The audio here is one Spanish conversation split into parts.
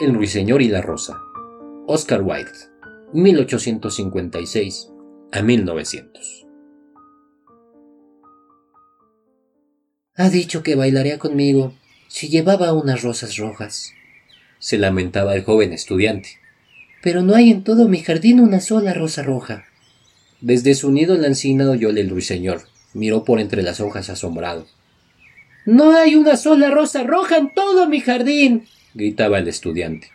El ruiseñor y la rosa. Oscar Wilde, 1856 a 1900. Ha dicho que bailaría conmigo si llevaba unas rosas rojas, se lamentaba el joven estudiante. Pero no hay en todo mi jardín una sola rosa roja. Desde su nido en la encina oyóle el ruiseñor. Miró por entre las hojas asombrado. No hay una sola rosa roja en todo mi jardín. Gritaba el estudiante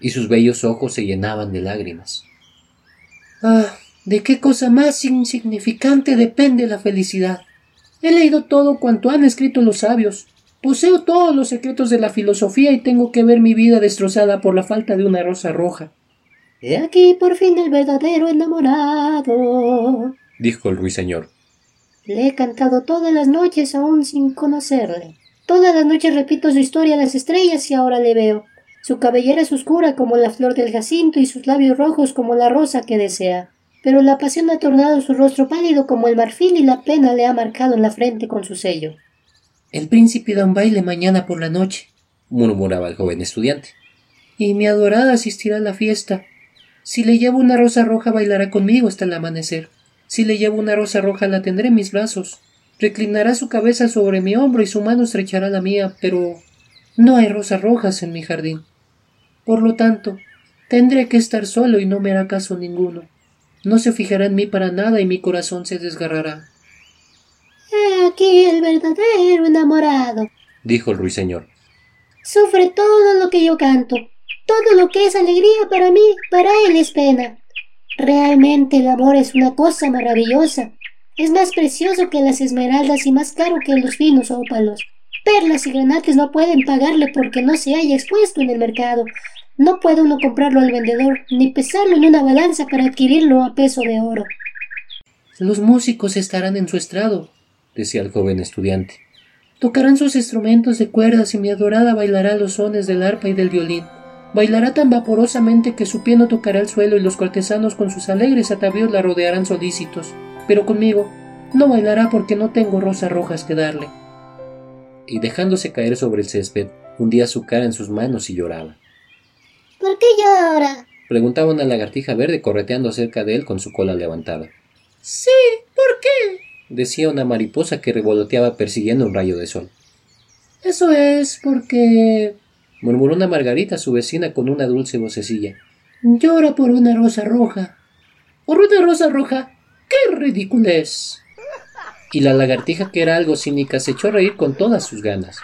y sus bellos ojos se llenaban de lágrimas. Ah, ¿de qué cosa más insignificante depende la felicidad? He leído todo cuanto han escrito los sabios. Poseo todos los secretos de la filosofía y tengo que ver mi vida destrozada por la falta de una rosa roja. He aquí por fin el verdadero enamorado, dijo el ruiseñor. Le he cantado todas las noches aún sin conocerle. Todas las noches repito su historia a las estrellas y ahora le veo. Su cabellera es oscura como la flor del jacinto y sus labios rojos como la rosa que desea. Pero la pasión ha tornado su rostro pálido como el marfil y la pena le ha marcado en la frente con su sello. El príncipe da un baile mañana por la noche, murmuraba el joven estudiante. Y mi adorada asistirá a la fiesta. Si le llevo una rosa roja bailará conmigo hasta el amanecer. Si le llevo una rosa roja la tendré en mis brazos. Reclinará su cabeza sobre mi hombro y su mano estrechará la mía, pero no hay rosas rojas en mi jardín. Por lo tanto, tendré que estar solo y no me hará caso ninguno. No se fijará en mí para nada y mi corazón se desgarrará. He aquí el verdadero enamorado, dijo el ruiseñor. Sufre todo lo que yo canto. Todo lo que es alegría para mí, para él es pena. Realmente el amor es una cosa maravillosa. Es más precioso que las esmeraldas y más caro que los finos ópalos. Perlas y granates no pueden pagarle porque no se haya expuesto en el mercado, no puede uno comprarlo al vendedor, ni pesarlo en una balanza para adquirirlo a peso de oro. Los músicos estarán en su estrado, decía el joven estudiante. Tocarán sus instrumentos de cuerdas y mi adorada bailará los sones del arpa y del violín. Bailará tan vaporosamente que su pie no tocará el suelo y los cortesanos con sus alegres atavíos la rodearán solícitos. Pero conmigo no bailará porque no tengo rosas rojas que darle. Y dejándose caer sobre el césped, hundía su cara en sus manos y lloraba. ¿Por qué llora? preguntaba una lagartija verde correteando cerca de él con su cola levantada. Sí, ¿por qué? decía una mariposa que revoloteaba persiguiendo un rayo de sol. Eso es porque. murmuró una margarita su vecina con una dulce vocecilla. Llora por una rosa roja. ¿Por una rosa roja? ¡Qué ridiculez! Y la lagartija, que era algo cínica, se echó a reír con todas sus ganas.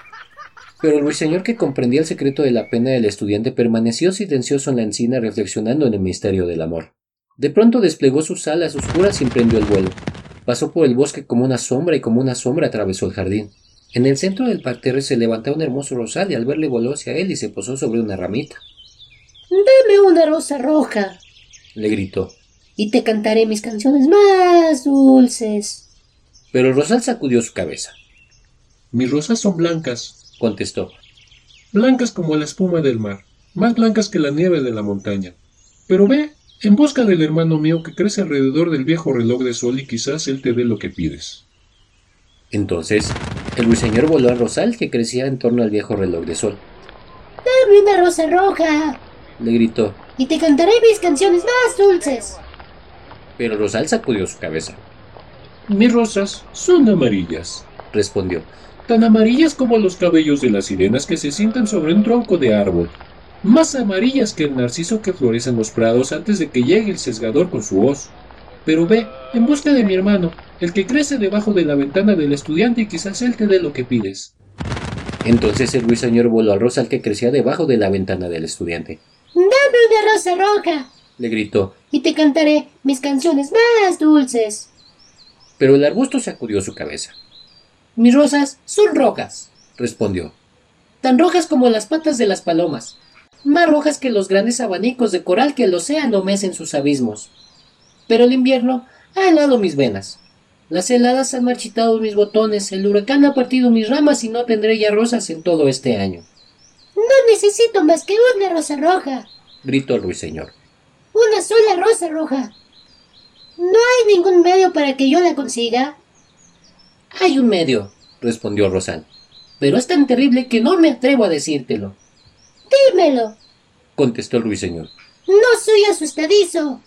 Pero el ruiseñor que comprendía el secreto de la pena del estudiante permaneció silencioso en la encina reflexionando en el misterio del amor. De pronto desplegó sus alas oscuras y emprendió el vuelo. Pasó por el bosque como una sombra y como una sombra atravesó el jardín. En el centro del parterre se levantó un hermoso rosal y al verle voló hacia él y se posó sobre una ramita. Dame una rosa roja, le gritó. Y te cantaré mis canciones más dulces. Pero el rosal sacudió su cabeza. Mis rosas son blancas, contestó. Blancas como la espuma del mar, más blancas que la nieve de la montaña. Pero ve, en busca del hermano mío que crece alrededor del viejo reloj de sol y quizás él te dé lo que pides. Entonces, el ruiseñor voló al rosal que crecía en torno al viejo reloj de sol. ¡Dame una rosa roja! le gritó. Y te cantaré mis canciones más dulces. Pero rosal sacudió su cabeza. Mis rosas son amarillas, respondió tan amarillas como los cabellos de las sirenas que se sientan sobre un tronco de árbol, más amarillas que el narciso que florece en los prados antes de que llegue el sesgador con su hoz. Pero ve, en busca de mi hermano, el que crece debajo de la ventana del estudiante y quizás él te dé lo que pides. Entonces el ruiseñor voló al rosal que crecía debajo de la ventana del estudiante. ¡Dame una rosa roja! Le gritó. Y te cantaré mis canciones más dulces. Pero el arbusto sacudió su cabeza. Mis rosas son rojas, respondió. Tan rojas como las patas de las palomas, más rojas que los grandes abanicos de coral que el océano mece en sus abismos. Pero el invierno ha helado mis venas. Las heladas han marchitado mis botones, el huracán ha partido mis ramas y no tendré ya rosas en todo este año. No necesito más que una rosa roja, gritó el ruiseñor. Una sola rosa roja. ¿No hay ningún medio para que yo la consiga? Hay un medio, respondió Rosal, pero es tan terrible que no me atrevo a decírtelo. Dímelo. contestó el ruiseñor. No soy asustadizo.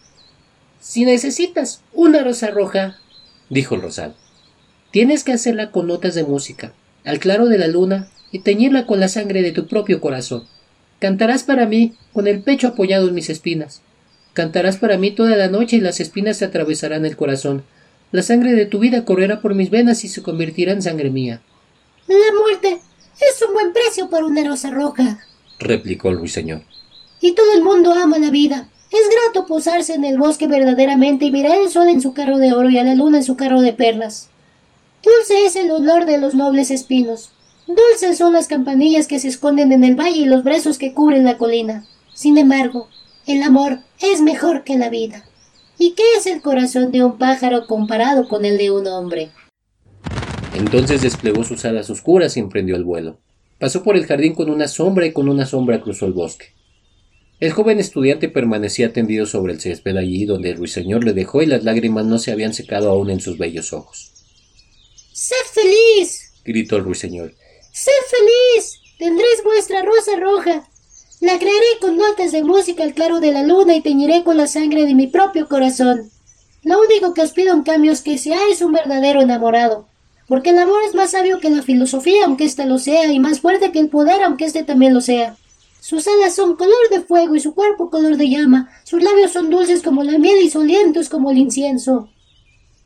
Si necesitas una rosa roja, dijo el rosal, tienes que hacerla con notas de música, al claro de la luna, y teñirla con la sangre de tu propio corazón. Cantarás para mí, con el pecho apoyado en mis espinas. Cantarás para mí toda la noche y las espinas te atravesarán el corazón. La sangre de tu vida correrá por mis venas y se convertirá en sangre mía. La muerte es un buen precio por una rosa roja, replicó el ruiseñor. Y todo el mundo ama la vida. Es grato posarse en el bosque verdaderamente y mirar el sol en su carro de oro y a la luna en su carro de perlas. Dulce es el olor de los nobles espinos. Dulces son las campanillas que se esconden en el valle y los brezos que cubren la colina. Sin embargo, el amor es mejor que la vida. ¿Y qué es el corazón de un pájaro comparado con el de un hombre? Entonces desplegó sus alas oscuras y emprendió el vuelo. Pasó por el jardín con una sombra y con una sombra cruzó el bosque. El joven estudiante permanecía tendido sobre el césped allí donde el ruiseñor le dejó y las lágrimas no se habían secado aún en sus bellos ojos. ¡Sed feliz! gritó el ruiseñor. ¡Sed feliz! Tendréis vuestra rosa roja. La crearé con notas de música al claro de la luna y teñiré con la sangre de mi propio corazón. Lo único que os pido en cambio es que seáis un verdadero enamorado, porque el amor es más sabio que la filosofía, aunque ésta lo sea, y más fuerte que el poder, aunque éste también lo sea. Sus alas son color de fuego y su cuerpo color de llama, sus labios son dulces como la miel y solientos como el incienso.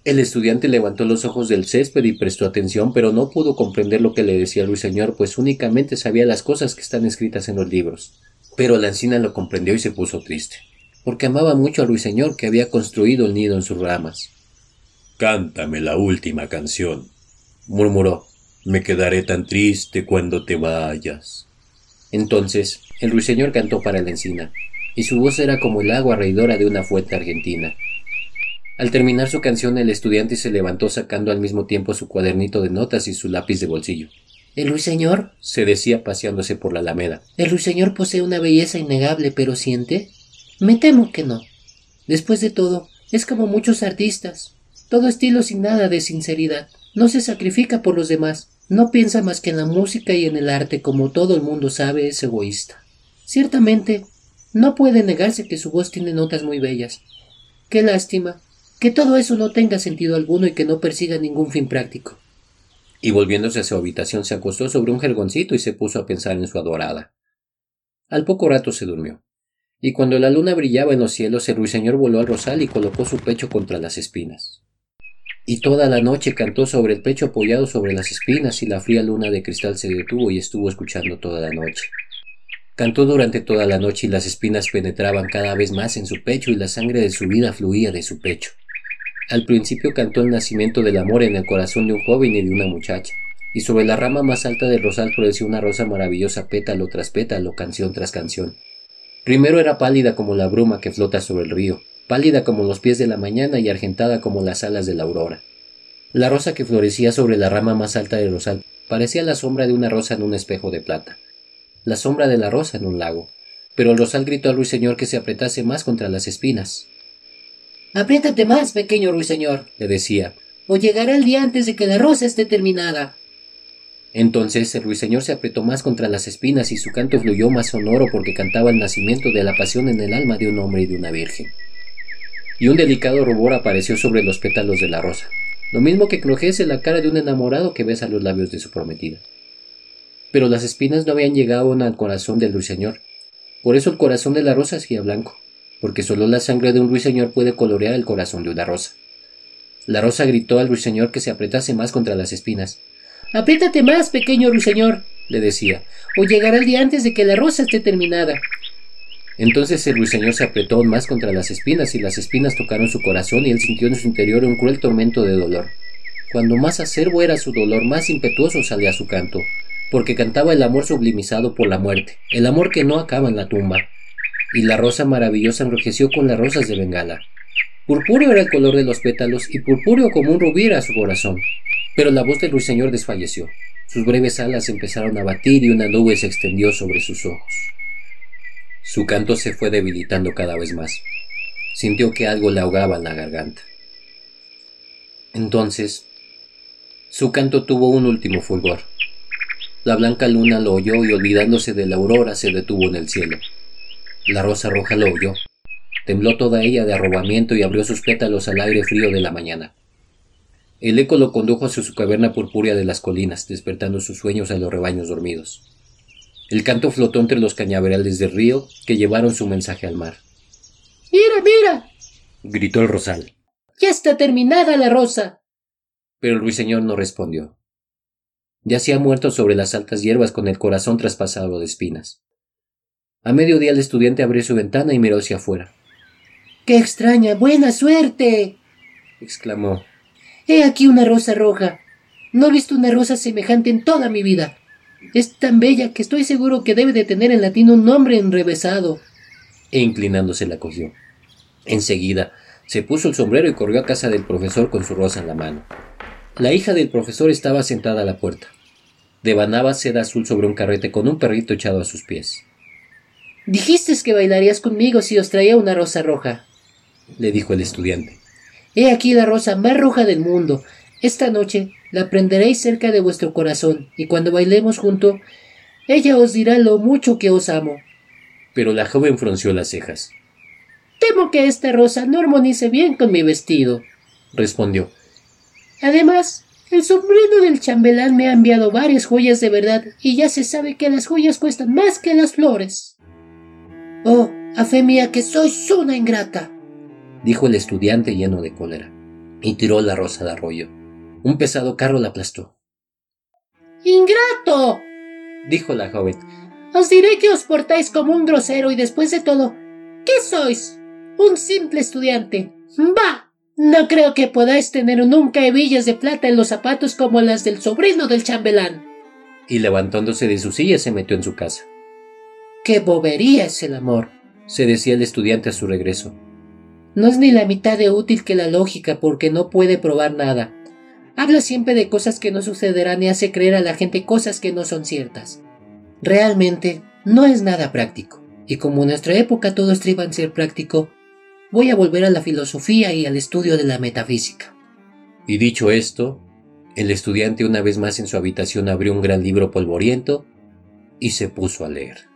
El estudiante levantó los ojos del césped y prestó atención, pero no pudo comprender lo que le decía el ruiseñor, pues únicamente sabía las cosas que están escritas en los libros. Pero la encina lo comprendió y se puso triste, porque amaba mucho al ruiseñor que había construido el nido en sus ramas. Cántame la última canción, murmuró. Me quedaré tan triste cuando te vayas. Entonces el ruiseñor cantó para la encina, y su voz era como el agua reidora de una fuente argentina. Al terminar su canción, el estudiante se levantó sacando al mismo tiempo su cuadernito de notas y su lápiz de bolsillo. El ruiseñor, se decía paseándose por la alameda. El ruiseñor posee una belleza innegable, pero siente. Me temo que no. Después de todo, es como muchos artistas. Todo estilo sin nada de sinceridad. No se sacrifica por los demás. No piensa más que en la música y en el arte, como todo el mundo sabe, es egoísta. Ciertamente, no puede negarse que su voz tiene notas muy bellas. Qué lástima que todo eso no tenga sentido alguno y que no persiga ningún fin práctico. Y volviéndose a su habitación se acostó sobre un jergoncito y se puso a pensar en su adorada. Al poco rato se durmió. Y cuando la luna brillaba en los cielos, el ruiseñor voló al rosal y colocó su pecho contra las espinas. Y toda la noche cantó sobre el pecho apoyado sobre las espinas y la fría luna de cristal se detuvo y estuvo escuchando toda la noche. Cantó durante toda la noche y las espinas penetraban cada vez más en su pecho y la sangre de su vida fluía de su pecho. Al principio cantó el nacimiento del amor en el corazón de un joven y de una muchacha, y sobre la rama más alta del rosal floreció una rosa maravillosa pétalo tras pétalo, canción tras canción. Primero era pálida como la bruma que flota sobre el río, pálida como los pies de la mañana y argentada como las alas de la aurora. La rosa que florecía sobre la rama más alta del rosal parecía la sombra de una rosa en un espejo de plata, la sombra de la rosa en un lago. Pero el rosal gritó al ruiseñor que se apretase más contra las espinas, Apriétate más, pequeño ruiseñor, le decía, o llegará el día antes de que la rosa esté terminada. Entonces el ruiseñor se apretó más contra las espinas y su canto fluyó más sonoro porque cantaba el nacimiento de la pasión en el alma de un hombre y de una virgen. Y un delicado rubor apareció sobre los pétalos de la rosa, lo mismo que crujese la cara de un enamorado que besa los labios de su prometida. Pero las espinas no habían llegado aún al corazón del ruiseñor, por eso el corazón de la rosa seguía blanco porque solo la sangre de un ruiseñor puede colorear el corazón de una rosa. La rosa gritó al ruiseñor que se apretase más contra las espinas. Apriétate más, pequeño ruiseñor, le decía, o llegará el día antes de que la rosa esté terminada. Entonces el ruiseñor se apretó más contra las espinas y las espinas tocaron su corazón y él sintió en su interior un cruel tormento de dolor. Cuando más acerbo era su dolor, más impetuoso salía su canto, porque cantaba el amor sublimizado por la muerte, el amor que no acaba en la tumba, y la rosa maravillosa enrojeció con las rosas de Bengala. Purpúreo era el color de los pétalos y purpúreo como un rubí era su corazón. Pero la voz del ruiseñor desfalleció. Sus breves alas empezaron a batir y una nube se extendió sobre sus ojos. Su canto se fue debilitando cada vez más. Sintió que algo le ahogaba en la garganta. Entonces, su canto tuvo un último fulgor. La blanca luna lo oyó y olvidándose de la aurora se detuvo en el cielo La rosa roja lo oyó. Tembló toda ella de arrobamiento y abrió sus pétalos al aire frío de la mañana. El eco lo condujo hacia su caverna purpúrea de las colinas, despertando sus sueños a los rebaños dormidos. El canto flotó entre los cañaverales del río que llevaron su mensaje al mar. ¡Mira, mira! gritó el rosal. ¡Ya está terminada la rosa! Pero el ruiseñor no respondió. Yacía muerto sobre las altas hierbas con el corazón traspasado de espinas. A mediodía el estudiante abrió su ventana y miró hacia afuera. ¡Qué extraña! ¡Buena suerte! exclamó. He aquí una rosa roja. No he visto una rosa semejante en toda mi vida. Es tan bella que estoy seguro que debe de tener en latín un nombre enrevesado. E inclinándose la cogió. Enseguida se puso el sombrero y corrió a casa del profesor con su rosa en la mano. La hija del profesor estaba sentada a la puerta. Devanaba seda azul sobre un carrete con un perrito echado a sus pies. Dijiste que bailarías conmigo si os traía una rosa roja, le dijo el estudiante. He aquí la rosa más roja del mundo. Esta noche la prenderéis cerca de vuestro corazón, y cuando bailemos junto, ella os dirá lo mucho que os amo. Pero la joven frunció las cejas. Temo que esta rosa no armonice bien con mi vestido, respondió. Además, el sobrino del chambelán me ha enviado varias joyas de verdad, y ya se sabe que las joyas cuestan más que las flores. Oh, a fe mía que sois una ingrata dijo el estudiante lleno de cólera, y tiró la rosa de arroyo. Un pesado carro la aplastó. ¡Ingrato! dijo la joven. Os diré que os portáis como un grosero y después de todo, ¿qué sois? Un simple estudiante. ¡Bah! No creo que podáis tener nunca hebillas de plata en los zapatos como las del sobrino del chambelán. Y levantándose de su silla se metió en su casa. ¡Qué bobería es el amor! se decía el estudiante a su regreso. No es ni la mitad de útil que la lógica porque no puede probar nada. Habla siempre de cosas que no sucederán y hace creer a la gente cosas que no son ciertas. Realmente no es nada práctico. Y como en nuestra época todo estriba en ser práctico, voy a volver a la filosofía y al estudio de la metafísica. Y dicho esto, el estudiante una vez más en su habitación abrió un gran libro polvoriento y se puso a leer.